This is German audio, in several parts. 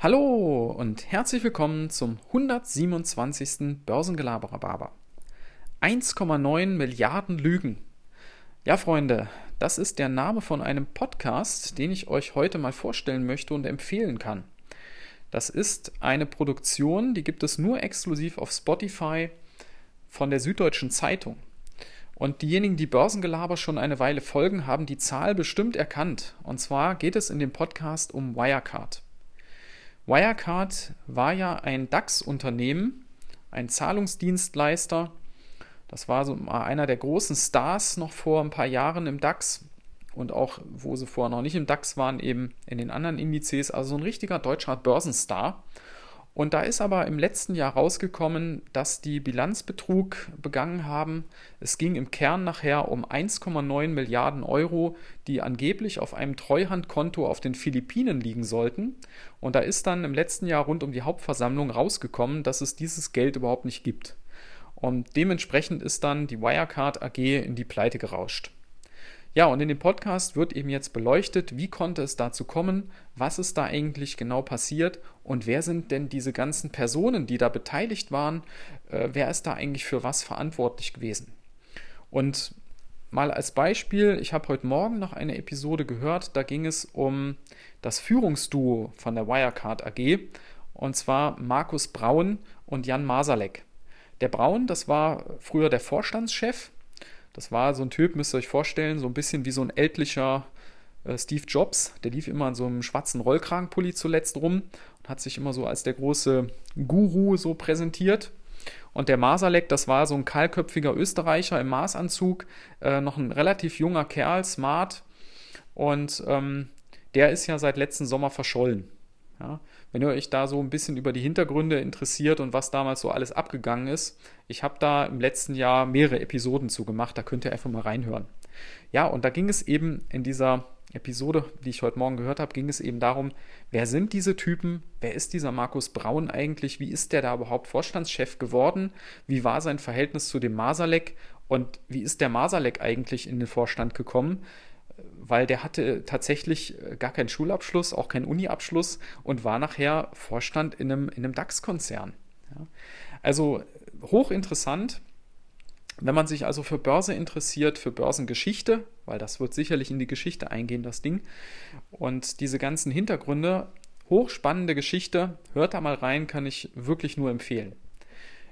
Hallo und herzlich willkommen zum 127. Börsengelaberer Barber. 1,9 Milliarden Lügen. Ja, Freunde, das ist der Name von einem Podcast, den ich euch heute mal vorstellen möchte und empfehlen kann. Das ist eine Produktion, die gibt es nur exklusiv auf Spotify von der Süddeutschen Zeitung. Und diejenigen, die Börsengelaber schon eine Weile folgen, haben die Zahl bestimmt erkannt. Und zwar geht es in dem Podcast um Wirecard. Wirecard war ja ein DAX-Unternehmen, ein Zahlungsdienstleister. Das war so einer der großen Stars noch vor ein paar Jahren im DAX und auch, wo sie vorher noch nicht im DAX waren, eben in den anderen Indizes. Also so ein richtiger deutscher Börsenstar. Und da ist aber im letzten Jahr rausgekommen, dass die Bilanzbetrug begangen haben. Es ging im Kern nachher um 1,9 Milliarden Euro, die angeblich auf einem Treuhandkonto auf den Philippinen liegen sollten. Und da ist dann im letzten Jahr rund um die Hauptversammlung rausgekommen, dass es dieses Geld überhaupt nicht gibt. Und dementsprechend ist dann die Wirecard AG in die Pleite gerauscht. Ja, und in dem Podcast wird eben jetzt beleuchtet, wie konnte es dazu kommen, was ist da eigentlich genau passiert und wer sind denn diese ganzen Personen, die da beteiligt waren, äh, wer ist da eigentlich für was verantwortlich gewesen. Und mal als Beispiel, ich habe heute Morgen noch eine Episode gehört, da ging es um das Führungsduo von der Wirecard AG und zwar Markus Braun und Jan Masalek. Der Braun, das war früher der Vorstandschef das war so ein Typ, müsst ihr euch vorstellen, so ein bisschen wie so ein ältlicher äh, Steve Jobs. Der lief immer in so einem schwarzen Rollkragenpulli zuletzt rum und hat sich immer so als der große Guru so präsentiert. Und der Masalek, das war so ein kahlköpfiger Österreicher im Maßanzug, äh, noch ein relativ junger Kerl, smart. Und ähm, der ist ja seit letzten Sommer verschollen. Ja, wenn ihr euch da so ein bisschen über die Hintergründe interessiert und was damals so alles abgegangen ist, ich habe da im letzten Jahr mehrere Episoden zu gemacht, da könnt ihr einfach mal reinhören. Ja, und da ging es eben in dieser Episode, die ich heute Morgen gehört habe, ging es eben darum, wer sind diese Typen, wer ist dieser Markus Braun eigentlich, wie ist der da überhaupt Vorstandschef geworden, wie war sein Verhältnis zu dem Masalek? Und wie ist der Masalek eigentlich in den Vorstand gekommen weil der hatte tatsächlich äh, gar keinen Schulabschluss, auch keinen Uni-Abschluss und war nachher Vorstand in einem, in einem DAX-Konzern. Ja. Also hochinteressant. Wenn man sich also für Börse interessiert, für Börsengeschichte, weil das wird sicherlich in die Geschichte eingehen, das Ding, und diese ganzen Hintergründe, hochspannende Geschichte, hört da mal rein, kann ich wirklich nur empfehlen.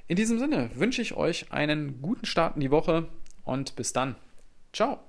In diesem Sinne wünsche ich euch einen guten Start in die Woche und bis dann. Ciao.